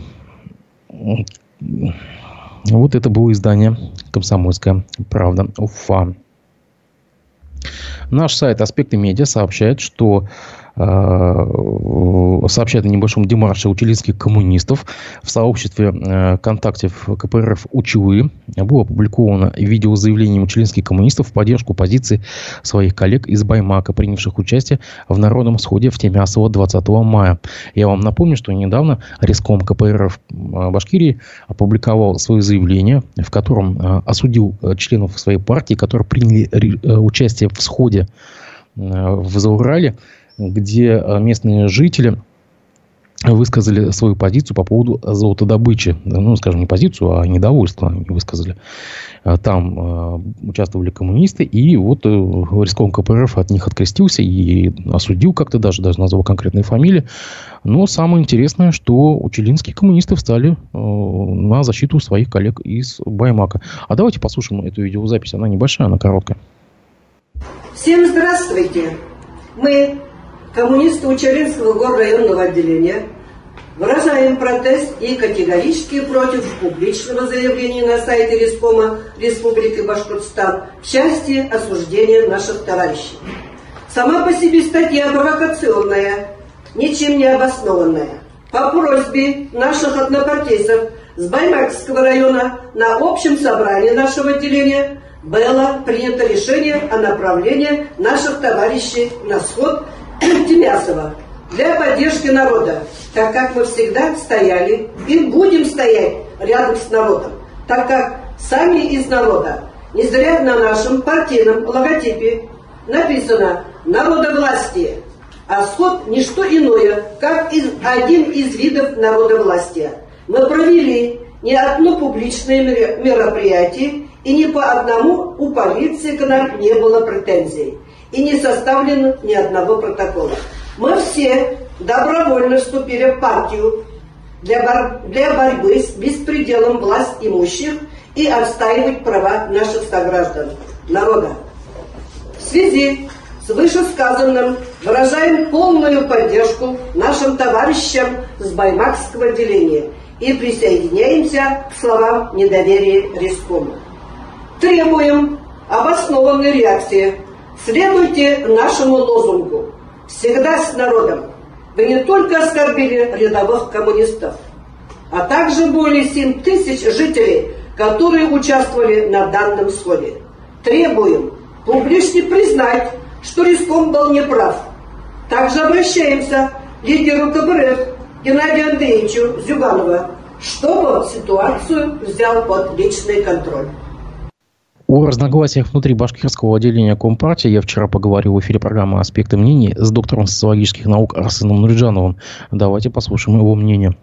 вот это было издание «Комсомольская правда» Уфа. Наш сайт «Аспекты медиа» сообщает, что Э, сообщает о небольшом демарше училинских коммунистов в сообществе э, ВКонтакте в КПРФ «Училы». Было опубликовано видеозаявление училинских коммунистов в поддержку позиции своих коллег из Баймака, принявших участие в народном сходе в Темясово 20 мая. Я вам напомню, что недавно Реском КПРФ э, Башкирии опубликовал свое заявление, в котором осудил членов своей партии, которые приняли участие в сходе в Заурале, где э, местные жители высказали свою позицию по поводу золотодобычи. Ну, скажем, не позицию, а недовольство они высказали. Э, там э, участвовали коммунисты, и вот э, КПРФ от них открестился и осудил как-то даже, даже назвал конкретные фамилии. Но самое интересное, что учелинские коммунисты встали на защиту своих коллег из Баймака. А давайте послушаем эту видеозапись. Она небольшая, она короткая. Всем здравствуйте! Мы коммунисты Учеринского горрайонного отделения выражаем протест и категорически против публичного заявления на сайте Респома Республики Башкортостан в части осуждения наших товарищей. Сама по себе статья провокационная, ничем не обоснованная. По просьбе наших однопартийцев с Баймакского района на общем собрании нашего отделения было принято решение о направлении наших товарищей на сход Тимясова для поддержки народа, так как мы всегда стояли и будем стоять рядом с народом, так как сами из народа. Не зря на нашем партийном логотипе написано «Народовластие», а сход – не что иное, как из, один из видов народовластия. Мы провели не одно публичное мероприятие, и ни по одному у полиции к нам не было претензий и не составлено ни одного протокола. Мы все добровольно вступили в партию для, бор для борьбы с беспределом власть имущих и отстаивать права наших сограждан, народа. В связи с вышесказанным выражаем полную поддержку нашим товарищам с Баймакского отделения и присоединяемся к словам недоверия Рискому. Требуем обоснованной реакции Следуйте нашему лозунгу «Всегда с народом». Вы не только оскорбили рядовых коммунистов, а также более 7 тысяч жителей, которые участвовали на данном сходе. Требуем публично признать, что Риском был неправ. Также обращаемся к лидеру КБРФ Геннадию Андреевичу Зюганова, чтобы ситуацию взял под личный контроль. О разногласиях внутри башкирского отделения Компартии я вчера поговорил в эфире программы «Аспекты мнений» с доктором социологических наук Арсеном Нурджановым. Давайте послушаем его мнение.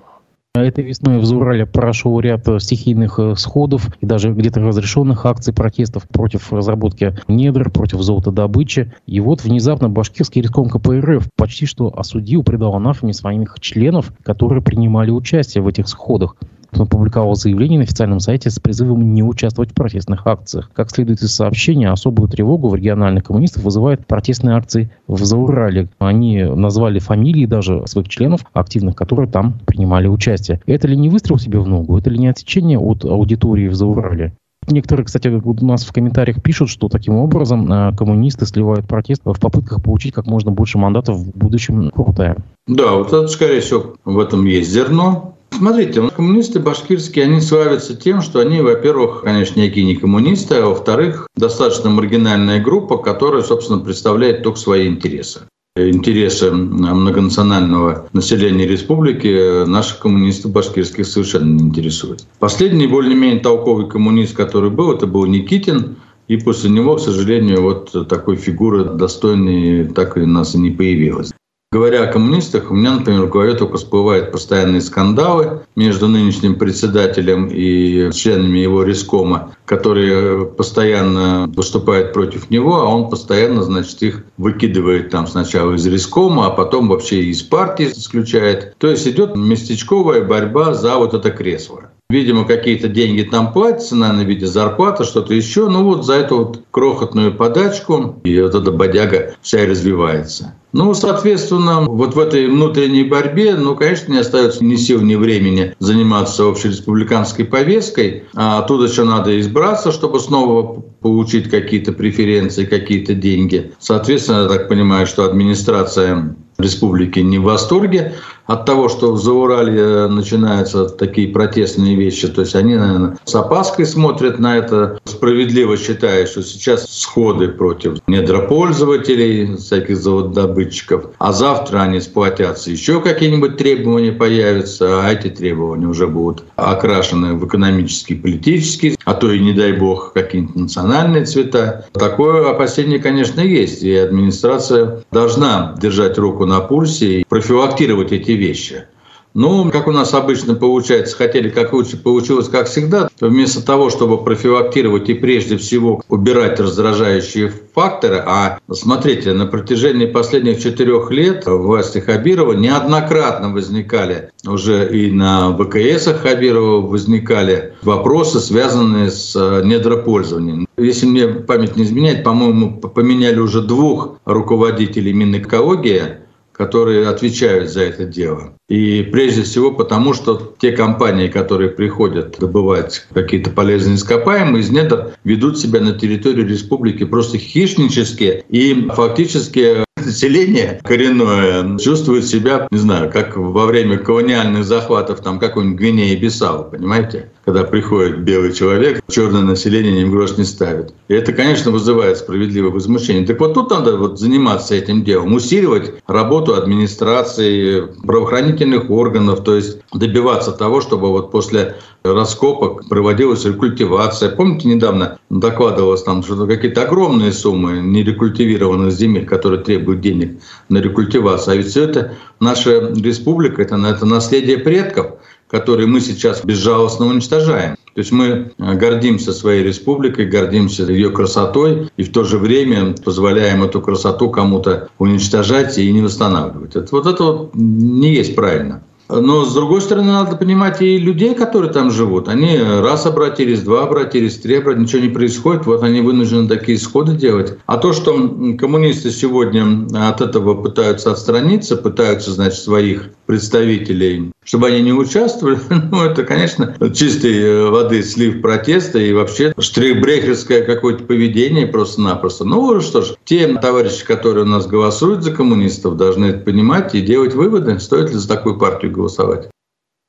Этой весной в Зурале прошел ряд стихийных э, сходов и даже где-то разрешенных акций протестов против разработки недр, против золотодобычи. И вот внезапно башкирский риском КПРФ почти что осудил, предал анафеме своих членов, которые принимали участие в этих сходах опубликовал заявление на официальном сайте с призывом не участвовать в протестных акциях. Как следует из сообщения, особую тревогу в региональных коммунистов вызывают протестные акции в Заурале. Они назвали фамилии даже своих членов, активных, которые там принимали участие. Это ли не выстрел себе в ногу? Это ли не отсечение от аудитории в Заурале? Некоторые, кстати, у нас в комментариях пишут, что таким образом э, коммунисты сливают протест в попытках получить как можно больше мандатов в будущем Куртая. Да, вот это, скорее всего, в этом есть зерно. Смотрите, коммунисты башкирские, они славятся тем, что они, во-первых, конечно, некие не коммунисты, а во-вторых, достаточно маргинальная группа, которая, собственно, представляет только свои интересы интересы многонационального населения республики наших коммунистов башкирских совершенно не интересует. Последний более-менее толковый коммунист, который был, это был Никитин, и после него, к сожалению, вот такой фигуры достойной так и у нас и не появилась. Говоря о коммунистах, у меня, например, в голове только всплывают постоянные скандалы между нынешним председателем и членами его рискома, которые постоянно выступают против него, а он постоянно, значит, их выкидывает там сначала из рискома, а потом вообще из партии исключает. То есть идет местечковая борьба за вот это кресло. Видимо, какие-то деньги там платятся, наверное, в виде зарплаты, что-то еще. Ну вот за эту вот крохотную подачку и вот эта бодяга вся и развивается. Ну, соответственно, вот в этой внутренней борьбе, ну, конечно, не остается ни сил, ни времени заниматься общереспубликанской повесткой, а оттуда еще надо избраться, чтобы снова получить какие-то преференции, какие-то деньги. Соответственно, я так понимаю, что администрация республики не в восторге от того, что в Заурале э, начинаются такие протестные вещи. То есть они, наверное, с опаской смотрят на это, справедливо считая, что сейчас сходы против недропользователей, всяких завододобытчиков, а завтра они сплотятся, еще какие-нибудь требования появятся, а эти требования уже будут окрашены в экономические, политические, а то и, не дай бог, какие-нибудь национальные цвета. Такое опасение, конечно, есть, и администрация должна держать руку на пульсе и профилактировать эти вещи. Ну, как у нас обычно получается, хотели как лучше, получилось как всегда. Вместо того, чтобы профилактировать и прежде всего убирать раздражающие факторы, а смотрите, на протяжении последних четырех лет власти Хабирова неоднократно возникали уже и на ВКСах Хабирова возникали вопросы, связанные с э, недропользованием. Если мне память не изменяет, по-моему, поменяли уже двух руководителей Минэкологии, которые отвечают за это дело. И прежде всего потому, что те компании, которые приходят добывать какие-то полезные ископаемые из недр, ведут себя на территории республики просто хищнически и фактически население коренное чувствует себя, не знаю, как во время колониальных захватов там какой-нибудь Гвинеи Бисау, понимаете? Когда приходит белый человек, черное население ни в грош не ставит. И это, конечно, вызывает справедливое возмущение. Так вот тут надо вот заниматься этим делом, усиливать работу администрации, правоохранительных органов, то есть добиваться того, чтобы вот после раскопок проводилась рекультивация. Помните, недавно докладывалось там, что какие-то огромные суммы нерекультивированных земель, которые требуют денег на рекультивацию. А ведь все это наша республика, это, это наследие предков, которые мы сейчас безжалостно уничтожаем. То есть мы гордимся своей республикой, гордимся ее красотой и в то же время позволяем эту красоту кому-то уничтожать и не восстанавливать. Это, вот это вот не есть правильно. Но, с другой стороны, надо понимать и людей, которые там живут. Они раз обратились, два обратились, три обратились, ничего не происходит, вот они вынуждены такие исходы делать. А то, что коммунисты сегодня от этого пытаются отстраниться, пытаются, значит, своих представителей, чтобы они не участвовали, ну, это, конечно, чистой э, воды слив протеста и вообще штрихбрехерское какое-то поведение просто-напросто. Ну, что ж, те товарищи, которые у нас голосуют за коммунистов, должны это понимать и делать выводы, стоит ли за такую партию голосовать.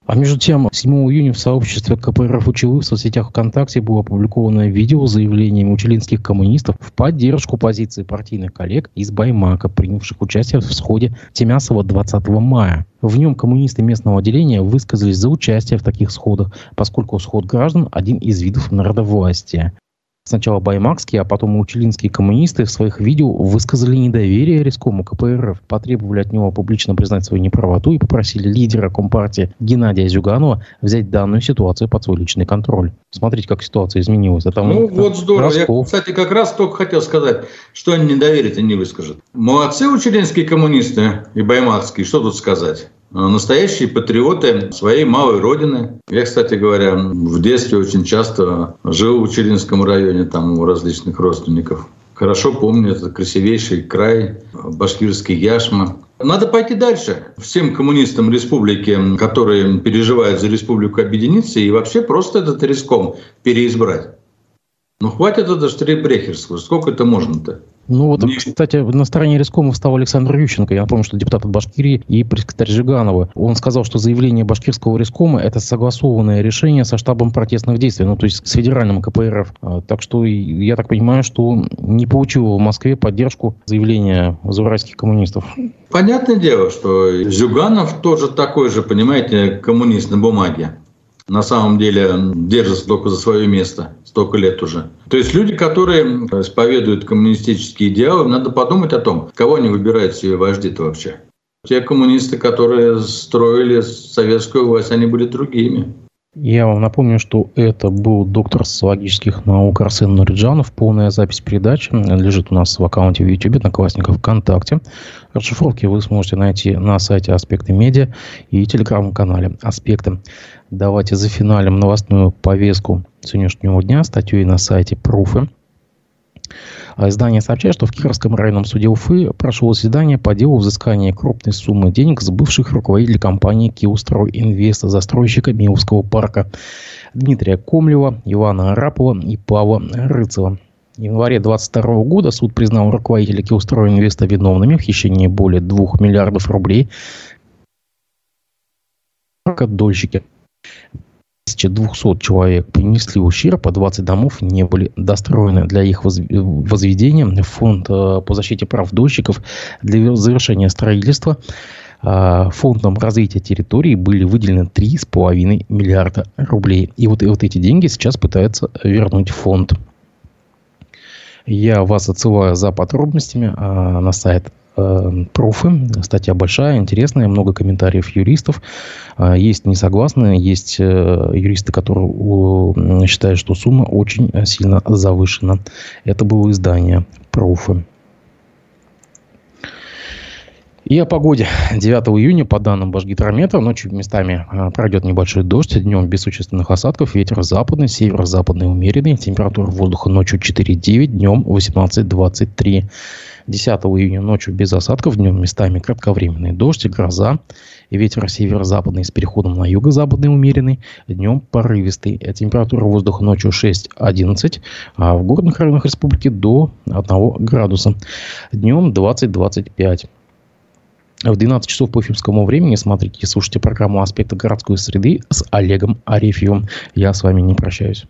А между тем, 7 июня в сообществе КПРФ Учелы в соцсетях ВКонтакте было опубликовано видео с заявлением учелинских коммунистов в поддержку позиции партийных коллег из Баймака, принявших участие в сходе Темясова 20 мая. В нем коммунисты местного отделения высказались за участие в таких сходах, поскольку сход граждан – один из видов народовластия. Сначала баймакские, а потом учелинские коммунисты в своих видео высказали недоверие Рискому КПРФ, потребовали от него публично признать свою неправоту и попросили лидера Компартии Геннадия Зюганова взять данную ситуацию под свой личный контроль. Смотрите, как ситуация изменилась. Это ну, вот здорово. Росков. Я, кстати, как раз только хотел сказать, что они недоверие не выскажут. Молодцы учелинские коммунисты и баймакские, что тут сказать? Э, настоящие патриоты своей малой родины. Я, кстати говоря, в детстве очень часто жил в Учелинском районе, там у различных родственников. Хорошо помню этот красивейший край, башкирский Яшма. Надо пойти дальше. Всем коммунистам республики, которые переживают за республику, объединиться и вообще просто этот риском переизбрать. Ну, хватит это штрейбрехерство. Сколько это можно-то? Ну вот, Мне... кстати, на стороне Рискома встал Александр Ющенко. Я напомню, что депутат от Башкирии и пресс-секретарь Жиганова. Он сказал, что заявление башкирского Рискома – это согласованное решение со штабом протестных действий, ну то есть с федеральным КПРФ. А, так что я так понимаю, что не получил в Москве поддержку заявления зауральских коммунистов. Понятное дело, что Зюганов тоже такой же, понимаете, коммунист на бумаге на самом деле держатся только за свое место столько лет уже. То есть люди, которые исповедуют коммунистические идеалы, надо подумать о том, кого они выбирают себе вожди-то вообще. Те коммунисты, которые строили советскую власть, они были другими. Я вам напомню, что это был доктор социологических наук Арсен Нуриджанов. Полная запись передачи лежит у нас в аккаунте в YouTube, Одноклассников, ВКонтакте. Расшифровки вы сможете найти на сайте Аспекты Медиа и телеграм-канале Аспекты. Давайте зафиналим новостную повестку сегодняшнего дня статьей на сайте Пруфы. А издание сообщает, что в Кировском районном суде Уфы прошло заседание по делу взыскания крупной суммы денег с бывших руководителей компании «Киустрой Инвеста», застройщика Миловского парка Дмитрия Комлева, Ивана Арапова и Павла Рыцева. В январе 2022 года суд признал руководителя Киустрой Инвеста виновными в хищении более 2 миллиардов рублей. Дольщики 1200 человек принесли ущерб, а 20 домов не были достроены. Для их возведения фонд э, по защите прав дольщиков для завершения строительства э, фондом развития территории были выделены 3,5 миллиарда рублей. И вот, и вот эти деньги сейчас пытаются вернуть фонд. Я вас отсылаю за подробностями э, на сайт профы. Статья большая, интересная, много комментариев юристов. Э, есть несогласные, есть э, юристы, которые считают, что сумма очень сильно завышена. Это было издание профы. И о погоде. 9 июня, по данным Башгидрометра, ночью местами пройдет небольшой дождь, днем без существенных осадков, ветер западный, северо-западный умеренный, температура воздуха ночью 4,9, днем 18-23. 10 июня ночью без осадков, днем местами кратковременный дождь и гроза. И ветер северо-западный с переходом на юго-западный умеренный. Днем порывистый. Температура воздуха ночью 6-11, а в горных районах республики до 1 градуса. Днем 20-25. В 12 часов по эфимскому времени смотрите и слушайте программу «Аспекты городской среды» с Олегом Арефьевым. Я с вами не прощаюсь.